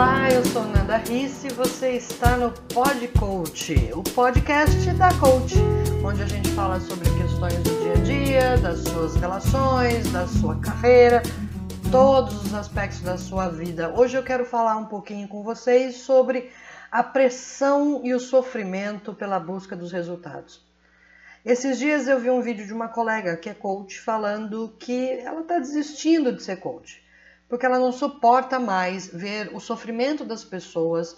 Olá, eu sou Nanda Risse e você está no Pod Coach, o podcast da Coach, onde a gente fala sobre questões do dia a dia, das suas relações, da sua carreira, todos os aspectos da sua vida. Hoje eu quero falar um pouquinho com vocês sobre a pressão e o sofrimento pela busca dos resultados. Esses dias eu vi um vídeo de uma colega que é coach falando que ela está desistindo de ser coach, porque ela não suporta mais ver o sofrimento das pessoas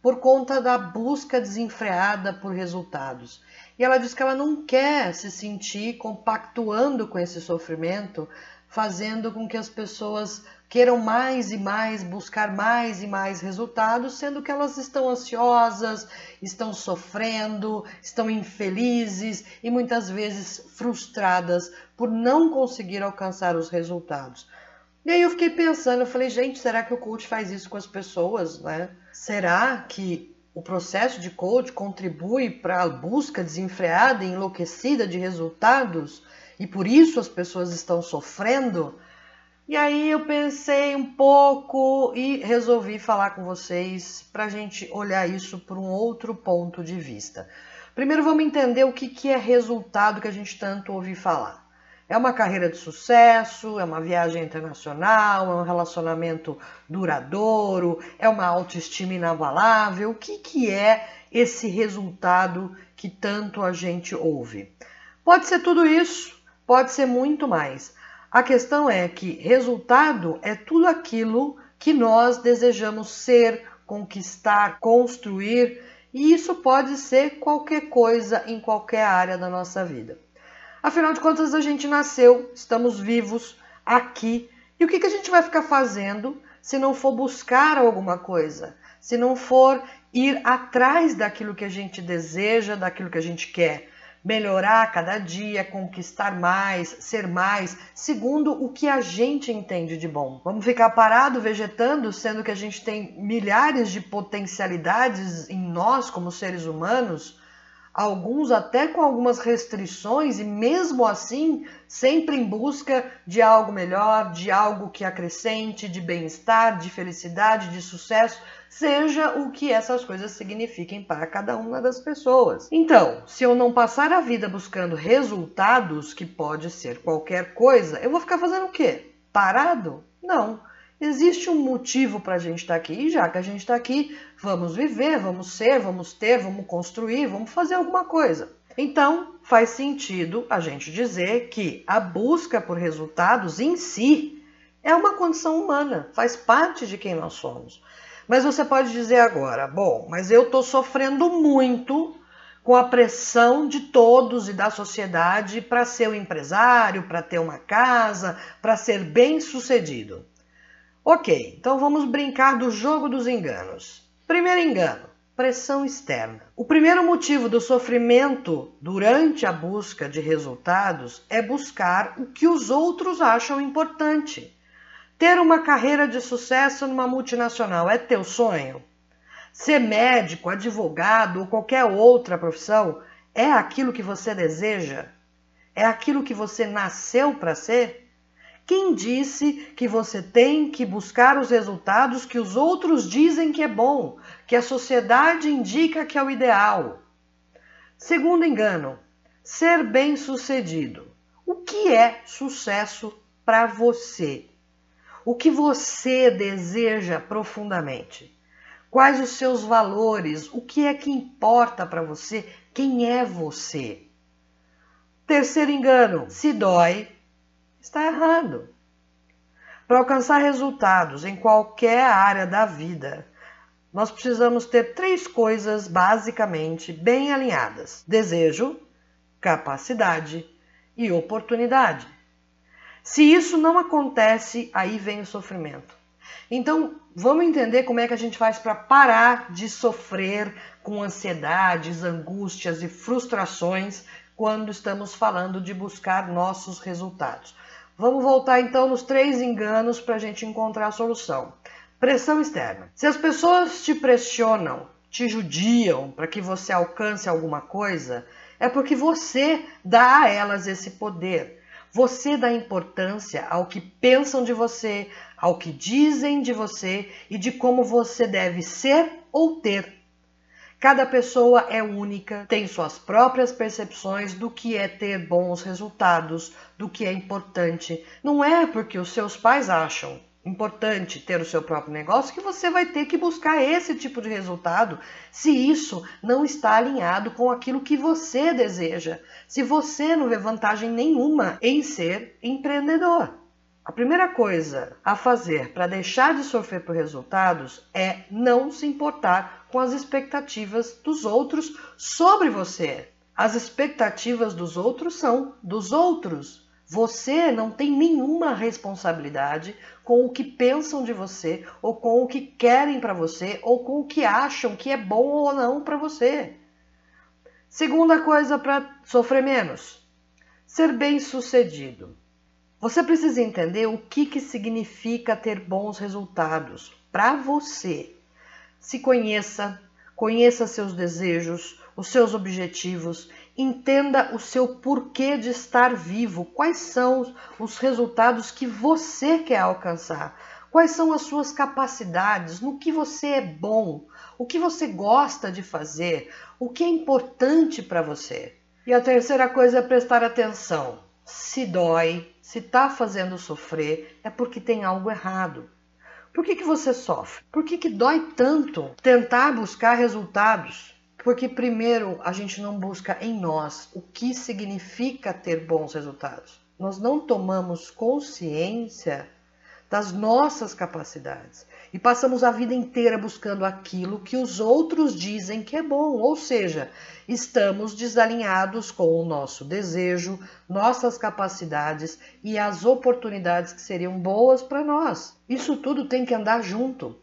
por conta da busca desenfreada por resultados. E ela diz que ela não quer se sentir compactuando com esse sofrimento, fazendo com que as pessoas queiram mais e mais, buscar mais e mais resultados, sendo que elas estão ansiosas, estão sofrendo, estão infelizes e muitas vezes frustradas por não conseguir alcançar os resultados. E aí eu fiquei pensando, eu falei, gente, será que o coach faz isso com as pessoas, né? Será que o processo de coach contribui para a busca desenfreada e enlouquecida de resultados e por isso as pessoas estão sofrendo? E aí eu pensei um pouco e resolvi falar com vocês para a gente olhar isso por um outro ponto de vista. Primeiro vamos entender o que, que é resultado que a gente tanto ouve falar. É uma carreira de sucesso, é uma viagem internacional, é um relacionamento duradouro, é uma autoestima inabalável. O que, que é esse resultado que tanto a gente ouve? Pode ser tudo isso, pode ser muito mais. A questão é que resultado é tudo aquilo que nós desejamos ser, conquistar, construir, e isso pode ser qualquer coisa em qualquer área da nossa vida. Afinal de contas, a gente nasceu, estamos vivos aqui, e o que, que a gente vai ficar fazendo se não for buscar alguma coisa? Se não for ir atrás daquilo que a gente deseja, daquilo que a gente quer? melhorar cada dia, conquistar mais, ser mais, segundo o que a gente entende de bom. Vamos ficar parado vegetando, sendo que a gente tem milhares de potencialidades em nós como seres humanos? Alguns até com algumas restrições e mesmo assim sempre em busca de algo melhor, de algo que acrescente, de bem-estar, de felicidade, de sucesso, seja o que essas coisas signifiquem para cada uma das pessoas. Então, se eu não passar a vida buscando resultados, que pode ser qualquer coisa, eu vou ficar fazendo o quê? Parado? Não. Existe um motivo para a gente estar tá aqui, e já que a gente está aqui, vamos viver, vamos ser, vamos ter, vamos construir, vamos fazer alguma coisa. Então, faz sentido a gente dizer que a busca por resultados em si é uma condição humana, faz parte de quem nós somos. Mas você pode dizer agora, bom, mas eu estou sofrendo muito com a pressão de todos e da sociedade para ser um empresário, para ter uma casa, para ser bem sucedido. Ok, então vamos brincar do jogo dos enganos. Primeiro engano: pressão externa. O primeiro motivo do sofrimento durante a busca de resultados é buscar o que os outros acham importante. Ter uma carreira de sucesso numa multinacional é teu sonho? Ser médico, advogado ou qualquer outra profissão é aquilo que você deseja? É aquilo que você nasceu para ser? Quem disse que você tem que buscar os resultados que os outros dizem que é bom, que a sociedade indica que é o ideal? Segundo engano, ser bem-sucedido. O que é sucesso para você? O que você deseja profundamente? Quais os seus valores? O que é que importa para você? Quem é você? Terceiro engano: se dói, está errado. Para alcançar resultados em qualquer área da vida, nós precisamos ter três coisas basicamente bem alinhadas: desejo, capacidade e oportunidade. Se isso não acontece, aí vem o sofrimento. Então, vamos entender como é que a gente faz para parar de sofrer com ansiedades, angústias e frustrações quando estamos falando de buscar nossos resultados. Vamos voltar então nos três enganos para a gente encontrar a solução. Pressão externa. Se as pessoas te pressionam, te judiam para que você alcance alguma coisa, é porque você dá a elas esse poder. Você dá importância ao que pensam de você, ao que dizem de você e de como você deve ser ou ter. Cada pessoa é única, tem suas próprias percepções do que é ter bons resultados, do que é importante. Não é porque os seus pais acham importante ter o seu próprio negócio que você vai ter que buscar esse tipo de resultado se isso não está alinhado com aquilo que você deseja, se você não vê vantagem nenhuma em ser empreendedor. A primeira coisa a fazer para deixar de sofrer por resultados é não se importar com as expectativas dos outros sobre você. As expectativas dos outros são dos outros, você não tem nenhuma responsabilidade com o que pensam de você, ou com o que querem para você, ou com o que acham que é bom ou não para você. Segunda coisa para sofrer menos: ser bem-sucedido. Você precisa entender o que, que significa ter bons resultados para você. Se conheça, conheça seus desejos, os seus objetivos Entenda o seu porquê de estar vivo, quais são os resultados que você quer alcançar, quais são as suas capacidades, no que você é bom, o que você gosta de fazer, o que é importante para você. E a terceira coisa é prestar atenção. Se dói, se está fazendo sofrer, é porque tem algo errado. Por que, que você sofre? Por que, que dói tanto tentar buscar resultados? Porque, primeiro, a gente não busca em nós o que significa ter bons resultados. Nós não tomamos consciência das nossas capacidades e passamos a vida inteira buscando aquilo que os outros dizem que é bom, ou seja, estamos desalinhados com o nosso desejo, nossas capacidades e as oportunidades que seriam boas para nós. Isso tudo tem que andar junto.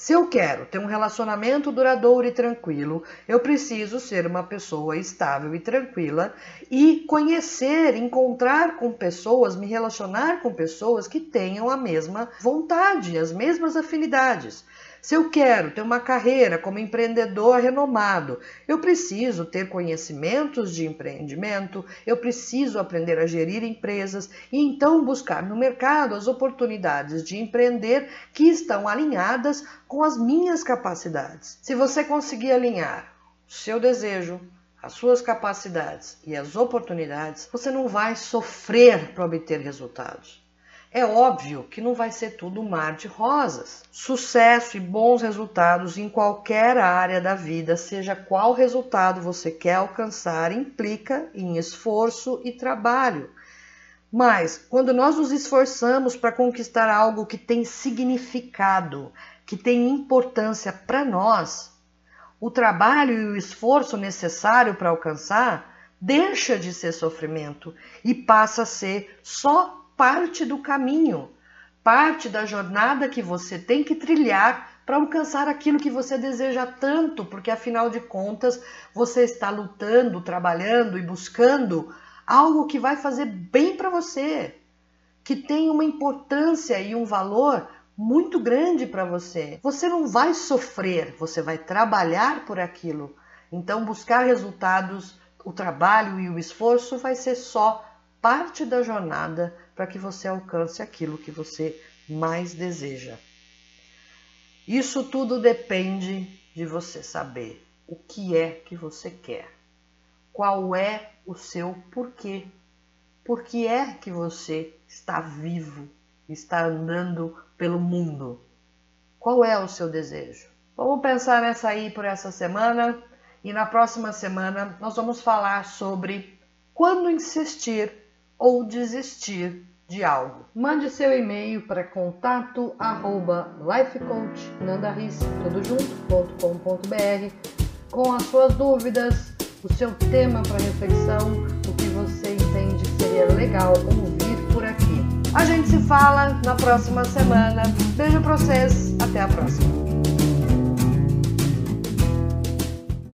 Se eu quero ter um relacionamento duradouro e tranquilo, eu preciso ser uma pessoa estável e tranquila e conhecer, encontrar com pessoas, me relacionar com pessoas que tenham a mesma vontade, as mesmas afinidades. Se eu quero ter uma carreira como empreendedor renomado, eu preciso ter conhecimentos de empreendimento, eu preciso aprender a gerir empresas e então buscar no mercado as oportunidades de empreender que estão alinhadas com as minhas capacidades. Se você conseguir alinhar o seu desejo, as suas capacidades e as oportunidades, você não vai sofrer para obter resultados. É óbvio que não vai ser tudo mar de rosas. Sucesso e bons resultados em qualquer área da vida, seja qual resultado você quer alcançar, implica em esforço e trabalho. Mas quando nós nos esforçamos para conquistar algo que tem significado, que tem importância para nós, o trabalho e o esforço necessário para alcançar deixa de ser sofrimento e passa a ser só parte do caminho, parte da jornada que você tem que trilhar para alcançar aquilo que você deseja tanto, porque afinal de contas você está lutando, trabalhando e buscando algo que vai fazer bem para você, que tem uma importância e um valor muito grande para você. Você não vai sofrer, você vai trabalhar por aquilo. Então, buscar resultados, o trabalho e o esforço vai ser só parte da jornada para que você alcance aquilo que você mais deseja. Isso tudo depende de você saber o que é que você quer, qual é o seu porquê, por que é que você está vivo, está andando pelo mundo, qual é o seu desejo. Vamos pensar nessa aí por essa semana e na próxima semana nós vamos falar sobre quando insistir ou desistir de algo. Mande seu e-mail para contato arroba com as suas dúvidas, o seu tema para reflexão, o que você entende que seria legal ouvir por aqui. A gente se fala na próxima semana. Beijo para vocês, até a próxima.